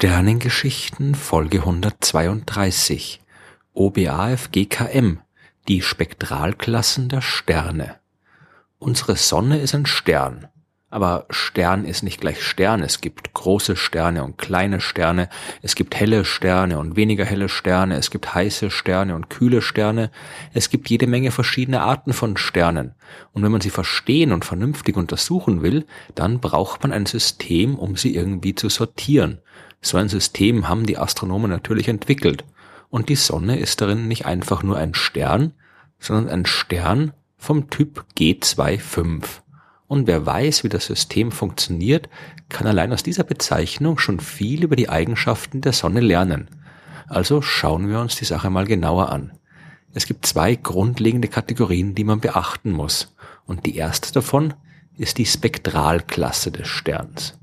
Sternengeschichten Folge 132 OBAF GKM Die Spektralklassen der Sterne Unsere Sonne ist ein Stern. Aber Stern ist nicht gleich Stern. Es gibt große Sterne und kleine Sterne. Es gibt helle Sterne und weniger helle Sterne. Es gibt heiße Sterne und kühle Sterne. Es gibt jede Menge verschiedene Arten von Sternen. Und wenn man sie verstehen und vernünftig untersuchen will, dann braucht man ein System, um sie irgendwie zu sortieren. So ein System haben die Astronomen natürlich entwickelt. Und die Sonne ist darin nicht einfach nur ein Stern, sondern ein Stern vom Typ G25. Und wer weiß, wie das System funktioniert, kann allein aus dieser Bezeichnung schon viel über die Eigenschaften der Sonne lernen. Also schauen wir uns die Sache mal genauer an. Es gibt zwei grundlegende Kategorien, die man beachten muss. Und die erste davon ist die Spektralklasse des Sterns.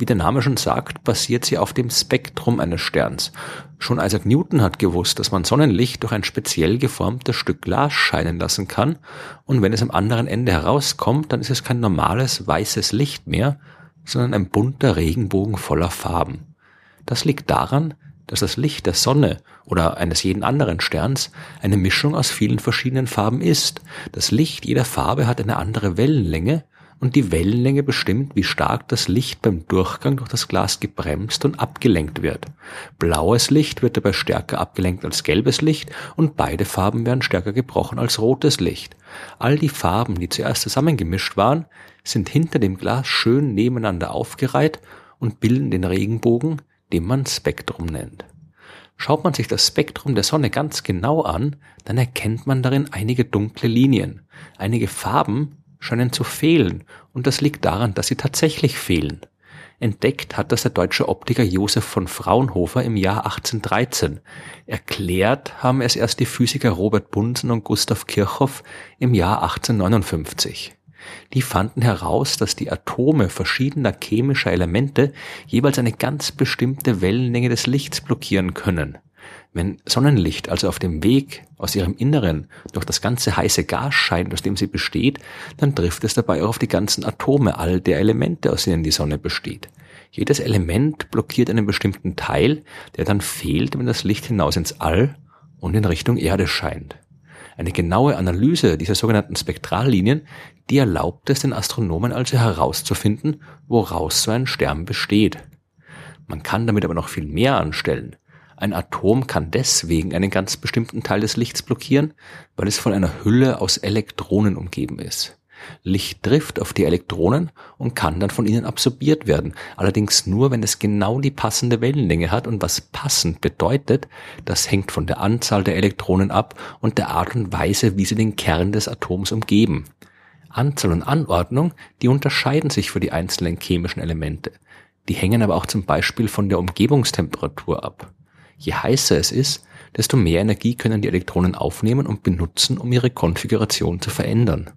Wie der Name schon sagt, basiert sie auf dem Spektrum eines Sterns. Schon Isaac Newton hat gewusst, dass man Sonnenlicht durch ein speziell geformtes Stück Glas scheinen lassen kann, und wenn es am anderen Ende herauskommt, dann ist es kein normales weißes Licht mehr, sondern ein bunter Regenbogen voller Farben. Das liegt daran, dass das Licht der Sonne oder eines jeden anderen Sterns eine Mischung aus vielen verschiedenen Farben ist. Das Licht jeder Farbe hat eine andere Wellenlänge und die Wellenlänge bestimmt, wie stark das Licht beim Durchgang durch das Glas gebremst und abgelenkt wird. Blaues Licht wird dabei stärker abgelenkt als gelbes Licht und beide Farben werden stärker gebrochen als rotes Licht. All die Farben, die zuerst zusammengemischt waren, sind hinter dem Glas schön nebeneinander aufgereiht und bilden den Regenbogen, den man Spektrum nennt. Schaut man sich das Spektrum der Sonne ganz genau an, dann erkennt man darin einige dunkle Linien. Einige Farben scheinen zu fehlen, und das liegt daran, dass sie tatsächlich fehlen. Entdeckt hat das der deutsche Optiker Josef von Fraunhofer im Jahr 1813. Erklärt haben es erst die Physiker Robert Bunsen und Gustav Kirchhoff im Jahr 1859. Die fanden heraus, dass die Atome verschiedener chemischer Elemente jeweils eine ganz bestimmte Wellenlänge des Lichts blockieren können. Wenn Sonnenlicht also auf dem Weg aus ihrem Inneren durch das ganze heiße Gas scheint, aus dem sie besteht, dann trifft es dabei auch auf die ganzen Atome all der Elemente, aus denen die Sonne besteht. Jedes Element blockiert einen bestimmten Teil, der dann fehlt, wenn das Licht hinaus ins All und in Richtung Erde scheint. Eine genaue Analyse dieser sogenannten Spektrallinien, die erlaubt es den Astronomen also herauszufinden, woraus so ein Stern besteht. Man kann damit aber noch viel mehr anstellen. Ein Atom kann deswegen einen ganz bestimmten Teil des Lichts blockieren, weil es von einer Hülle aus Elektronen umgeben ist. Licht trifft auf die Elektronen und kann dann von ihnen absorbiert werden, allerdings nur, wenn es genau die passende Wellenlänge hat und was passend bedeutet, das hängt von der Anzahl der Elektronen ab und der Art und Weise, wie sie den Kern des Atoms umgeben. Anzahl und Anordnung, die unterscheiden sich für die einzelnen chemischen Elemente. Die hängen aber auch zum Beispiel von der Umgebungstemperatur ab. Je heißer es ist, desto mehr Energie können die Elektronen aufnehmen und benutzen, um ihre Konfiguration zu verändern.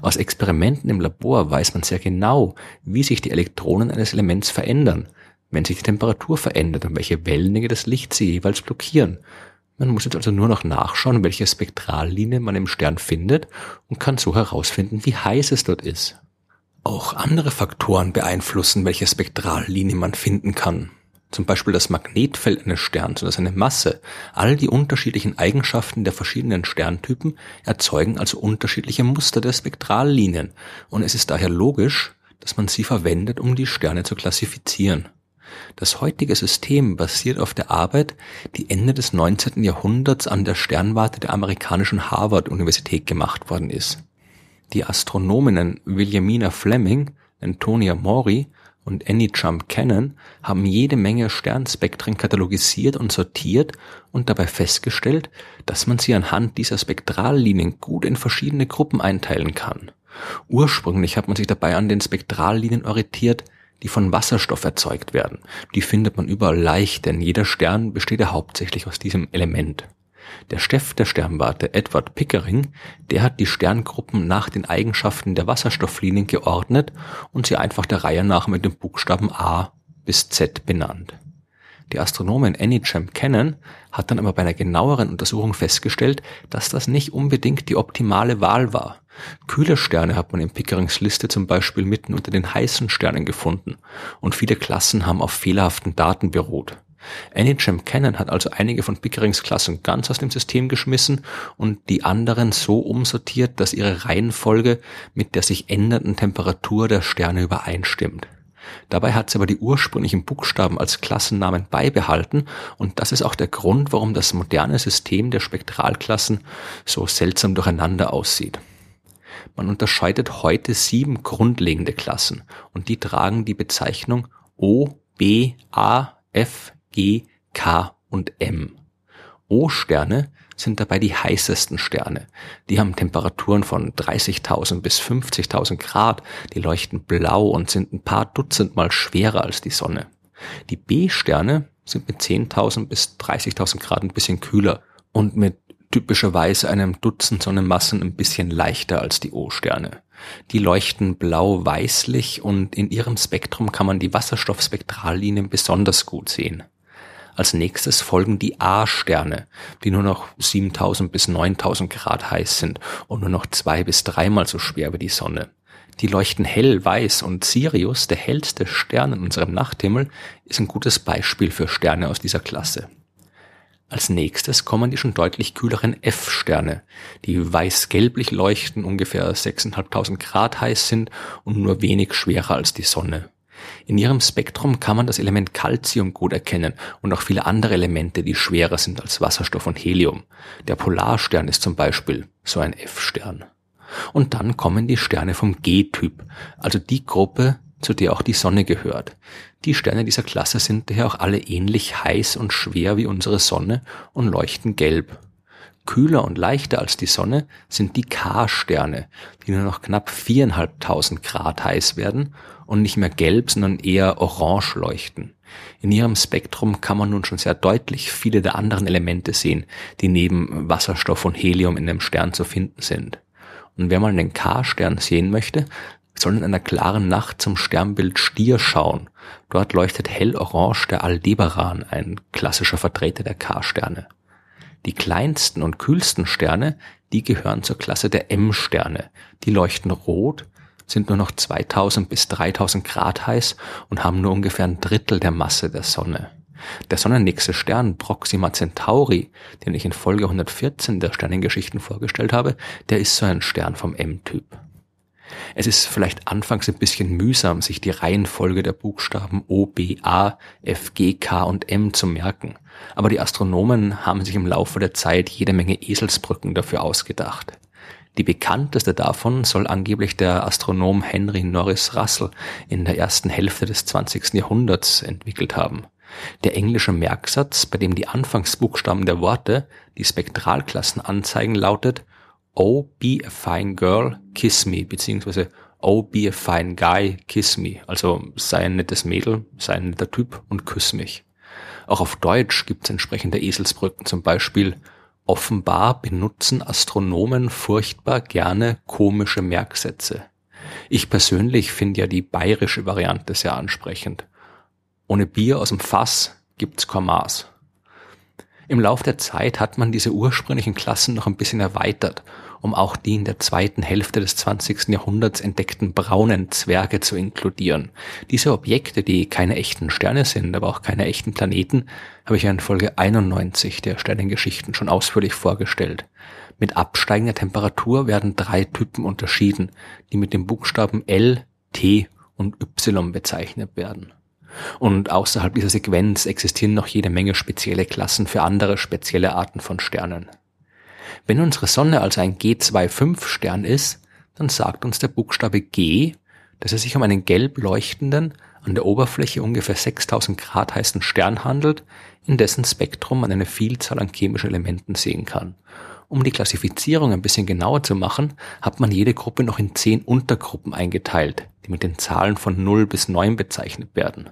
Aus Experimenten im Labor weiß man sehr genau, wie sich die Elektronen eines Elements verändern, wenn sich die Temperatur verändert und welche Wellenlänge das Licht sie jeweils blockieren. Man muss jetzt also nur noch nachschauen, welche Spektrallinie man im Stern findet und kann so herausfinden, wie heiß es dort ist. Auch andere Faktoren beeinflussen, welche Spektrallinie man finden kann zum Beispiel das Magnetfeld eines Sterns oder seine Masse, all die unterschiedlichen Eigenschaften der verschiedenen Sterntypen erzeugen also unterschiedliche Muster der Spektrallinien und es ist daher logisch, dass man sie verwendet, um die Sterne zu klassifizieren. Das heutige System basiert auf der Arbeit, die Ende des 19. Jahrhunderts an der Sternwarte der amerikanischen Harvard-Universität gemacht worden ist. Die Astronominnen Williamina Fleming, Antonia Mori und Anyjump Cannon haben jede Menge Sternspektren katalogisiert und sortiert und dabei festgestellt, dass man sie anhand dieser Spektrallinien gut in verschiedene Gruppen einteilen kann. Ursprünglich hat man sich dabei an den Spektrallinien orientiert, die von Wasserstoff erzeugt werden. Die findet man überall leicht, denn jeder Stern besteht ja hauptsächlich aus diesem Element. Der Chef der Sternwarte, Edward Pickering, der hat die Sterngruppen nach den Eigenschaften der Wasserstofflinien geordnet und sie einfach der Reihe nach mit dem Buchstaben A bis Z benannt. Der Astronomin Anychem Cannon hat dann aber bei einer genaueren Untersuchung festgestellt, dass das nicht unbedingt die optimale Wahl war. Kühle Sterne hat man in Pickerings Liste zum Beispiel mitten unter den heißen Sternen gefunden und viele Klassen haben auf fehlerhaften Daten beruht. Anychem Cannon hat also einige von Pickerings Klassen ganz aus dem System geschmissen und die anderen so umsortiert, dass ihre Reihenfolge mit der sich ändernden Temperatur der Sterne übereinstimmt. Dabei hat sie aber die ursprünglichen Buchstaben als Klassennamen beibehalten und das ist auch der Grund, warum das moderne System der Spektralklassen so seltsam durcheinander aussieht. Man unterscheidet heute sieben grundlegende Klassen und die tragen die Bezeichnung O, B, A, F, G, K und M. O-Sterne sind dabei die heißesten Sterne. Die haben Temperaturen von 30.000 bis 50.000 Grad, die leuchten blau und sind ein paar Dutzend mal schwerer als die Sonne. Die B-Sterne sind mit 10.000 bis 30.000 Grad ein bisschen kühler und mit typischerweise einem Dutzend Sonnenmassen ein bisschen leichter als die O-Sterne. Die leuchten blau-weißlich und in ihrem Spektrum kann man die Wasserstoffspektrallinien besonders gut sehen. Als nächstes folgen die A-Sterne, die nur noch 7000 bis 9000 Grad heiß sind und nur noch zwei bis dreimal so schwer wie die Sonne. Die leuchten hell weiß und Sirius, der hellste Stern in unserem Nachthimmel, ist ein gutes Beispiel für Sterne aus dieser Klasse. Als nächstes kommen die schon deutlich kühleren F-Sterne, die weiß-gelblich leuchten, ungefähr 6.500 Grad heiß sind und nur wenig schwerer als die Sonne. In ihrem Spektrum kann man das Element Calcium gut erkennen und auch viele andere Elemente, die schwerer sind als Wasserstoff und Helium. Der Polarstern ist zum Beispiel so ein F-Stern. Und dann kommen die Sterne vom G-Typ, also die Gruppe, zu der auch die Sonne gehört. Die Sterne dieser Klasse sind daher auch alle ähnlich heiß und schwer wie unsere Sonne und leuchten gelb. Kühler und leichter als die Sonne sind die K-Sterne, die nur noch knapp viereinhalbtausend Grad heiß werden und nicht mehr gelb, sondern eher orange leuchten. In ihrem Spektrum kann man nun schon sehr deutlich viele der anderen Elemente sehen, die neben Wasserstoff und Helium in dem Stern zu finden sind. Und wer mal den K-Stern sehen möchte, soll in einer klaren Nacht zum Sternbild Stier schauen. Dort leuchtet hell orange der Aldebaran, ein klassischer Vertreter der K-Sterne. Die kleinsten und kühlsten Sterne, die gehören zur Klasse der M-Sterne. Die leuchten rot, sind nur noch 2000 bis 3000 Grad heiß und haben nur ungefähr ein Drittel der Masse der Sonne. Der sonnennächste Stern Proxima Centauri, den ich in Folge 114 der Sternengeschichten vorgestellt habe, der ist so ein Stern vom M-Typ. Es ist vielleicht anfangs ein bisschen mühsam, sich die Reihenfolge der Buchstaben O, B, A, F, G, K und M zu merken. Aber die Astronomen haben sich im Laufe der Zeit jede Menge Eselsbrücken dafür ausgedacht. Die bekannteste davon soll angeblich der Astronom Henry Norris Russell in der ersten Hälfte des 20. Jahrhunderts entwickelt haben. Der englische Merksatz, bei dem die Anfangsbuchstaben der Worte die Spektralklassen anzeigen, lautet Oh, be a fine girl, kiss me, beziehungsweise Oh, be a fine guy, kiss me. Also sei ein nettes Mädel, sei ein netter Typ und küss mich. Auch auf Deutsch gibt es entsprechende Eselsbrücken, zum Beispiel Offenbar benutzen Astronomen furchtbar gerne komische Merksätze. Ich persönlich finde ja die bayerische Variante sehr ansprechend. Ohne Bier aus dem Fass gibt's kein Maß. Im Lauf der Zeit hat man diese ursprünglichen Klassen noch ein bisschen erweitert um auch die in der zweiten Hälfte des 20. Jahrhunderts entdeckten braunen Zwerge zu inkludieren. Diese Objekte, die keine echten Sterne sind, aber auch keine echten Planeten, habe ich in Folge 91 der Sternengeschichten schon ausführlich vorgestellt. Mit absteigender Temperatur werden drei Typen unterschieden, die mit dem Buchstaben L, T und Y bezeichnet werden. Und außerhalb dieser Sequenz existieren noch jede Menge spezielle Klassen für andere spezielle Arten von Sternen. Wenn unsere Sonne also ein G25-Stern ist, dann sagt uns der Buchstabe G, dass es sich um einen gelb leuchtenden, an der Oberfläche ungefähr 6000 Grad heißen Stern handelt, in dessen Spektrum man eine Vielzahl an chemischen Elementen sehen kann. Um die Klassifizierung ein bisschen genauer zu machen, hat man jede Gruppe noch in zehn Untergruppen eingeteilt, die mit den Zahlen von 0 bis 9 bezeichnet werden.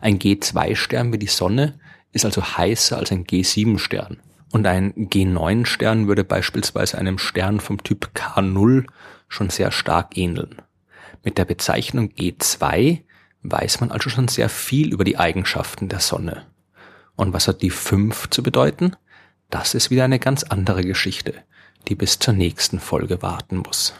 Ein G2-Stern wie die Sonne ist also heißer als ein G7-Stern. Und ein G9-Stern würde beispielsweise einem Stern vom Typ K0 schon sehr stark ähneln. Mit der Bezeichnung G2 weiß man also schon sehr viel über die Eigenschaften der Sonne. Und was hat die 5 zu bedeuten? Das ist wieder eine ganz andere Geschichte, die bis zur nächsten Folge warten muss.